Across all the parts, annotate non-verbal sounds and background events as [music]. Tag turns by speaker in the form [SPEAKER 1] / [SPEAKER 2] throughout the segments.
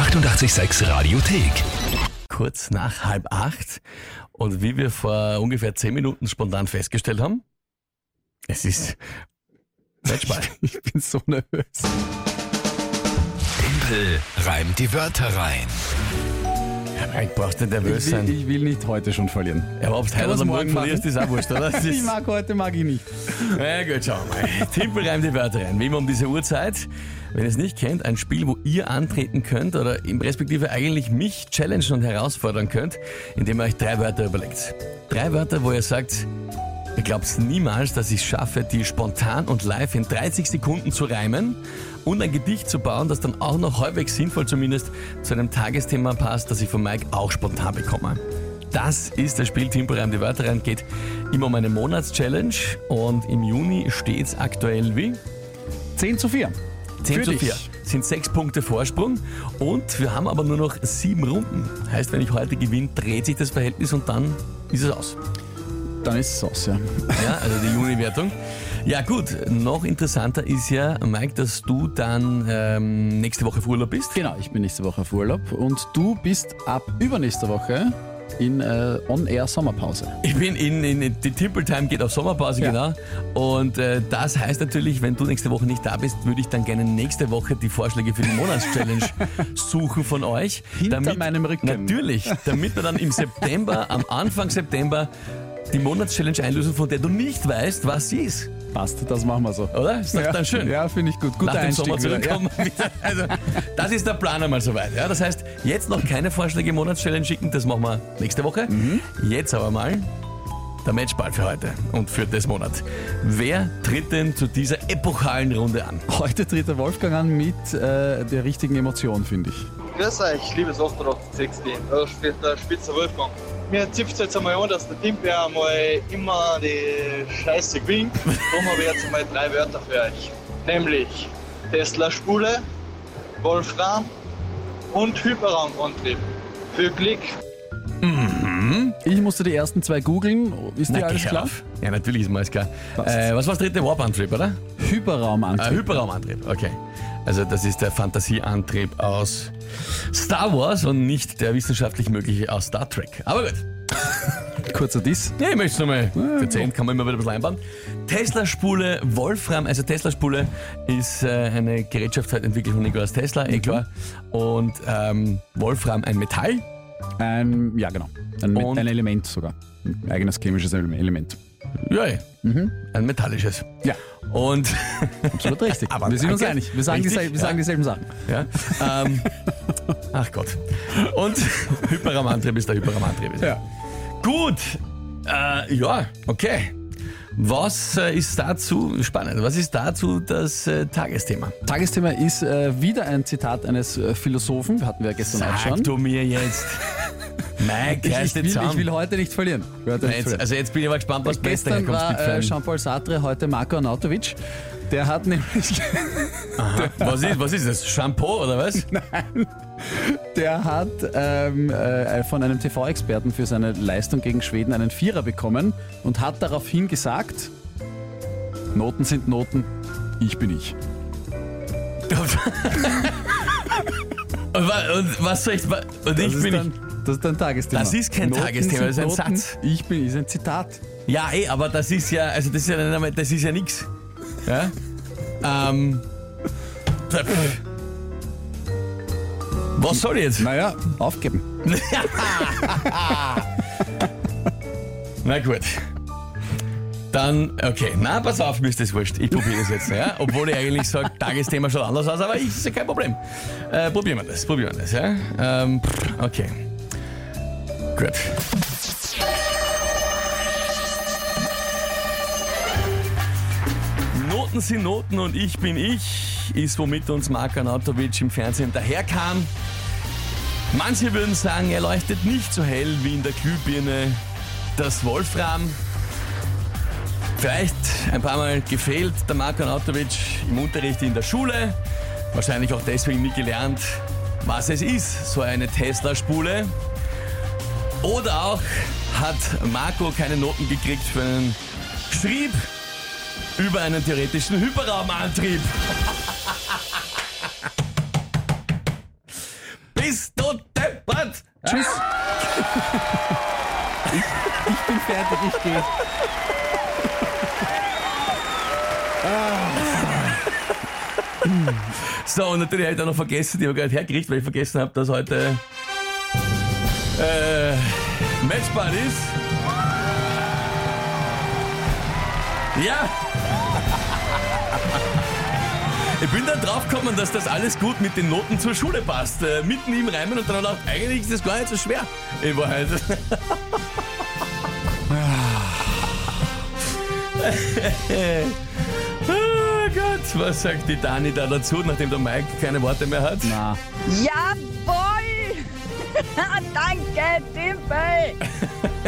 [SPEAKER 1] 886 Radiothek.
[SPEAKER 2] kurz nach halb acht. Und wie wir vor ungefähr zehn Minuten spontan festgestellt haben, es ist Matchball. [laughs]
[SPEAKER 3] Ich bin so nervös.
[SPEAKER 1] Tempel reimt die Wörter rein.
[SPEAKER 2] Ich brauchst nicht nervös
[SPEAKER 3] Ich will,
[SPEAKER 2] sein.
[SPEAKER 3] ich will nicht heute schon verlieren.
[SPEAKER 2] Ja, aber ob es heute oder morgen verlierst, ist auch wurscht, oder? [laughs]
[SPEAKER 3] Ich mag heute, mag ich nicht.
[SPEAKER 2] ja gut, schauen wir mal. Timpel reimt die Wörter rein. Wie immer um diese Uhrzeit. Wenn ihr es nicht kennt, ein Spiel, wo ihr antreten könnt oder im respektive eigentlich mich challengen und herausfordern könnt, indem ihr euch drei Wörter überlegt. Drei Wörter, wo ihr sagt, ihr glaubt niemals, dass ich es schaffe, die spontan und live in 30 Sekunden zu reimen und ein Gedicht zu bauen, das dann auch noch halbwegs sinnvoll zumindest zu einem Tagesthema passt, das ich von Mike auch spontan bekomme. Das ist das Spiel Timpel reimt die Wörter rein. Geht immer um eine Monatschallenge und im Juni steht es aktuell wie?
[SPEAKER 3] 10 zu 4.
[SPEAKER 2] 10
[SPEAKER 3] Für
[SPEAKER 2] zu
[SPEAKER 3] dich.
[SPEAKER 2] 4. Sind sechs Punkte Vorsprung und wir haben aber nur noch sieben Runden. Heißt, wenn ich heute gewinne, dreht sich das Verhältnis und dann ist es aus.
[SPEAKER 3] Dann ist es aus, ja.
[SPEAKER 2] Ja, also die Juni-Wertung. Ja gut, noch interessanter ist ja, Mike, dass du dann ähm, nächste Woche auf Urlaub bist.
[SPEAKER 3] Genau, ich bin nächste Woche auf Urlaub und du bist ab übernächste Woche in äh, On-Air-Sommerpause.
[SPEAKER 2] Ich bin in, in die Timpel Time geht auf Sommerpause,
[SPEAKER 3] Ja.
[SPEAKER 2] genau. Und äh, das heißt natürlich, wenn du nächste Woche nicht da bist, würde ich dann gerne nächste Woche die Vorschläge für die Monatschallenge [laughs] suchen von euch.
[SPEAKER 3] Hinter meinem Rücken.
[SPEAKER 2] Natürlich, damit wir dann im September, am Anfang September, die Monatschallenge einlösen, von der du nicht weißt, was sie ist.
[SPEAKER 3] Passt, das machen wir so.
[SPEAKER 2] Oder? Ist doch
[SPEAKER 3] ja,
[SPEAKER 2] dann schön.
[SPEAKER 3] Ja, finde ich gut. Guter
[SPEAKER 2] Nach dem
[SPEAKER 3] Einstieg.
[SPEAKER 2] Sommer
[SPEAKER 3] wieder, ja.
[SPEAKER 2] zurückkommen. wieder. [laughs] Also, das ist der Plan einmal soweit. Ja, das heißt, jetzt noch keine Vorschläge Monatschallenge schicken, das machen wir nächste Woche.
[SPEAKER 3] Mhm.
[SPEAKER 2] Jetzt aber mal der Matchball für heute und für das Monat. Wer tritt denn zu dieser epochalen Runde an?
[SPEAKER 3] Heute tritt der Wolfgang an mit äh, der richtigen Emotion, finde ich.
[SPEAKER 4] Grüß euch, liebes 886 Team. Da spielt der Spitzer Wolfgang. Mir zipft jetzt einmal an, dass der Timpe einmal immer die Scheiße gewinnt. Darum habe ich jetzt einmal drei Wörter für euch. Nämlich Tesla-Spule, Wolfram und Hyperraumantrieb. Für Glück.
[SPEAKER 3] Ich musste die ersten zwei googeln. Ist dir alles klar?
[SPEAKER 2] auf. Ja, natürlich ist mir alles klar. Äh, was war das dritte? Warp-Antrieb, oder?
[SPEAKER 3] Hyperraumantrieb.
[SPEAKER 2] Äh, Hyperraumantrieb, okay. Also das ist der Fantasieantrieb aus Star Wars und nicht der wissenschaftlich mögliche aus Star Trek. Aber gut. [laughs]
[SPEAKER 3] Kurzer Diss.
[SPEAKER 2] Ja, ich möchte es nochmal erzählen, kann man immer wieder ein bisschen einbauen. Tesla-Spule Wolfram, also Tesla-Spule ist äh, eine Gerätschaft halt entwickelt von Nikolaus Tesla, eh klar. Und ähm, Wolfram ein Metall.
[SPEAKER 3] Ein, ja, genau. Ein,
[SPEAKER 2] Und-
[SPEAKER 3] ein Element sogar. Ein eigenes chemisches Element.
[SPEAKER 2] Ja, eh. ein metallisches.
[SPEAKER 3] Ja,
[SPEAKER 2] Und
[SPEAKER 3] absolut richtig. [laughs]
[SPEAKER 2] Aber
[SPEAKER 3] wir sind uns einig. Wir sagen,
[SPEAKER 2] Richtig,
[SPEAKER 3] dieselben, wir sagen dieselben Sachen.
[SPEAKER 2] ja, ähm, [laughs] ach Gott. Und [laughs] Hyperraumantrieb ist der Hyperraumantrieb.
[SPEAKER 3] Ja.
[SPEAKER 2] Gut. Äh, ja, okay. Was äh, ist dazu spannend? Was ist dazu das äh, Tagesthema?
[SPEAKER 3] Tagesthema ist äh, wieder ein Zitat eines äh, Philosophen. Hatten wir ja gestern auch
[SPEAKER 2] Sag
[SPEAKER 3] schon.
[SPEAKER 2] du mir jetzt. Mike,
[SPEAKER 3] ich, ich, will, ich will heute nicht verlieren. Ich heute nicht
[SPEAKER 2] jetzt, also jetzt bin ich mal gespannt, was Beste
[SPEAKER 3] Gestern
[SPEAKER 2] herkommt.
[SPEAKER 3] war äh. Jean-Paul Sartre, heute Marco Arnautovic. Der hat nämlich,
[SPEAKER 2] was, ist, was ist das? Shampoo oder was? [laughs]
[SPEAKER 3] der hat ähm, äh, von einem TV-Experten für seine Leistung gegen Schweden einen Vierer bekommen und hat daraufhin gesagt, Noten sind Noten, ich bin ich. [laughs]
[SPEAKER 2] und, wa- und was soll ich. Und ich bin
[SPEAKER 3] dann, das ist ein Tagesthema.
[SPEAKER 2] Das ist kein Tagesthema, das ist ein
[SPEAKER 3] Noten,
[SPEAKER 2] Satz.
[SPEAKER 3] Ich bin, ist ein Zitat.
[SPEAKER 2] Ja, eh, aber das ist ja. Also das ist ja, nicht das ist ja nix. Ja? Ähm. pff. Was soll ich jetzt?
[SPEAKER 3] Naja, aufgeben. [laughs]
[SPEAKER 2] Na gut. Dann, okay. Na, pass auf, mir ist das wurscht. Ich probiere das jetzt, ja. Obwohl ich eigentlich sage, Tagesthema schaut anders aus, aber ich, ist ja kein Problem. Äh, probieren wir das, probieren wir das, ja. Ähm, okay. Gut. Noten sind Noten und ich bin ich, ist womit uns Mark Arnautovic im Fernsehen daherkam. Manche würden sagen, er leuchtet nicht so hell wie in der Glühbirne das Wolfram. Vielleicht ein paar Mal gefehlt der Marko Arnautovic im Unterricht in der Schule. Wahrscheinlich auch deswegen nie gelernt, was es ist, so eine Tesla-Spule. Oder auch hat Marco keine Noten gekriegt für einen Schrieb über einen theoretischen Hyperraumantrieb. [laughs] Bist du deppert?
[SPEAKER 3] Tschüss. ich, [laughs] ich bin fertig, ich gehe.
[SPEAKER 2] So, und natürlich habe ich da noch vergessen, die habe ich gerade hergerichtet, weil ich vergessen habe, dass heute äh, Matchball ist. Ja! Ich bin dann drauf gekommen, dass das alles gut mit den Noten zur Schule passt. Äh, mitten im Reimen und dann gedacht, eigentlich ist das gar nicht so schwer. In Wahrheit. oh Gott, was sagt die Dani da dazu, nachdem der Mike keine Worte mehr hat?
[SPEAKER 3] Na,
[SPEAKER 5] Jawohl! [laughs] Danke, Timpel!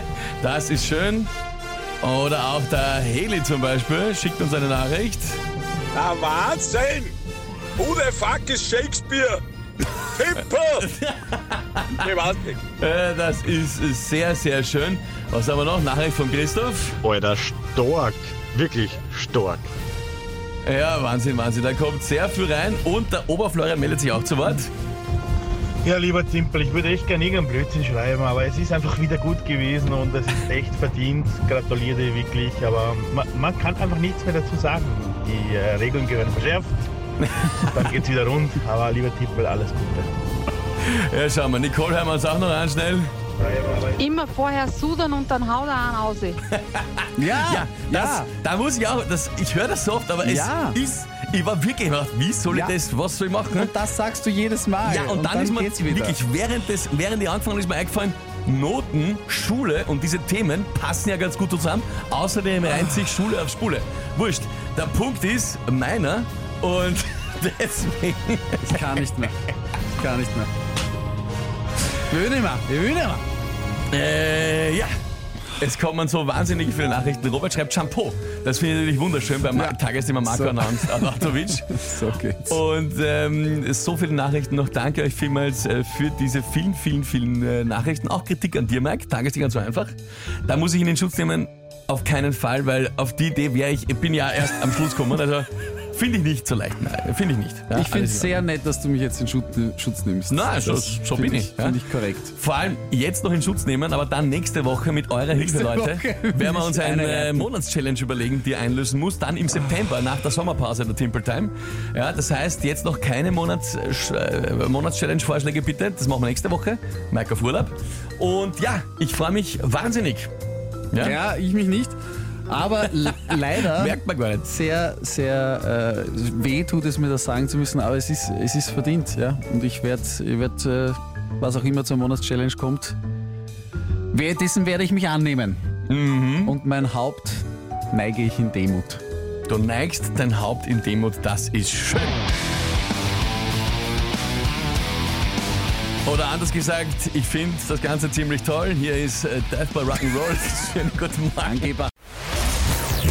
[SPEAKER 5] [laughs]
[SPEAKER 2] Das ist schön. Oder auch der Heli zum Beispiel schickt uns eine Nachricht.
[SPEAKER 6] Ah, Wahnsinn! Who the fuck is Shakespeare? [laughs] Weiß nicht.
[SPEAKER 2] Äh, das ist sehr, sehr schön. Was haben wir noch? Nachricht von Christoph.
[SPEAKER 7] Alter, stark. Wirklich stark.
[SPEAKER 2] Ja, Wahnsinn, Wahnsinn. Da kommt sehr viel rein. Und der Oberflorian meldet sich auch zu Wort.
[SPEAKER 8] Ja, lieber Timpel, ich würde echt gerne irgendeinen Blödsinn schreiben, aber es ist einfach wieder gut gewesen und es ist echt verdient. Gratuliere dir wirklich, aber man, man kann einfach nichts mehr dazu sagen. Die äh, Regeln gehören verschärft, dann geht's wieder rund, aber lieber Timpel, alles Gute.
[SPEAKER 2] Ja, schauen wir. Nicole hören wir uns auch noch an schnell.
[SPEAKER 5] Immer vorher sudern und dann haut er einen aus. [laughs]
[SPEAKER 3] ja,
[SPEAKER 2] Ja, das, da muss ich auch, das, ich höre das so oft, aber es
[SPEAKER 3] Ja.
[SPEAKER 2] ist, ich war wirklich gedacht, wie soll
[SPEAKER 3] Ja.
[SPEAKER 2] ich das, was soll ich machen?
[SPEAKER 3] Und das sagst du jedes Mal.
[SPEAKER 2] Ja, und, dann, ist mir wirklich, während, des, während ich angefangen habe, ist mir eingefallen, Noten, Schule und diese Themen passen ja ganz gut zusammen. Außerdem reimt sich Schule auf Spule. Wurscht. Der Punkt ist meiner und [laughs] deswegen.
[SPEAKER 3] Ich kann nicht mehr. Ich kann nicht mehr. Wir will nicht mehr. Wir will nicht mehr.
[SPEAKER 2] Äh, ja. Es kommen so wahnsinnig viele Nachrichten. Robert schreibt Shampoo. Das finde ich natürlich wunderschön beim
[SPEAKER 3] Ja.
[SPEAKER 2] Tagesthema Marco
[SPEAKER 3] So.
[SPEAKER 2] Anatovic. [laughs]
[SPEAKER 3] So geht's.
[SPEAKER 2] Und ähm, so viele Nachrichten noch. Danke euch vielmals äh, für diese vielen, vielen, vielen äh, Nachrichten. Auch Kritik an dir, Mike. Danke, ist nicht ganz so einfach. Da muss ich in den Schutz nehmen. Auf keinen Fall, weil auf die Idee wäre ich, ich bin ja erst am Schluss gekommen. Also finde ich nicht so leicht. Nein, finde ich nicht. Ja,
[SPEAKER 3] Ich finde es sehr nett, dass du mich jetzt in Schutz, Schutz nimmst.
[SPEAKER 2] Nein, so- so bin ich, ja.
[SPEAKER 3] Finde ich korrekt.
[SPEAKER 2] Vor allem jetzt noch in Schutz nehmen, aber dann nächste Woche mit eurer Hilfe, Leute,
[SPEAKER 3] Woche [laughs]
[SPEAKER 2] werden wir uns eine äh. Monatschallenge überlegen, die ihr einlösen muss. Dann im September, nach der Sommerpause der Timple Time. Ja, das heißt, jetzt noch keine Monats, äh, Monatschallenge-Vorschläge bitte. Das machen wir nächste Woche. Mike auf Urlaub. Und ja, ich freue mich wahnsinnig. Ja?
[SPEAKER 3] Ja, ich mich nicht. Aber le- leider [laughs]
[SPEAKER 2] Merkt man gar nicht.
[SPEAKER 3] sehr, sehr äh, weh tut es mir, das sagen zu müssen, aber es ist, es ist verdient. Ja? Und ich werde, ich werd, äh, was auch immer zur Monatschallenge kommt, dessen werde ich mich annehmen.
[SPEAKER 2] Mhm.
[SPEAKER 3] Und mein Haupt neige ich in Demut.
[SPEAKER 2] Du neigst dein Haupt in Demut, das ist schön. Oder anders gesagt, ich finde das Ganze ziemlich toll. Hier ist äh, Death by Rock'n'Roll. [laughs] Schönen guten Morgen.
[SPEAKER 3] Angeber.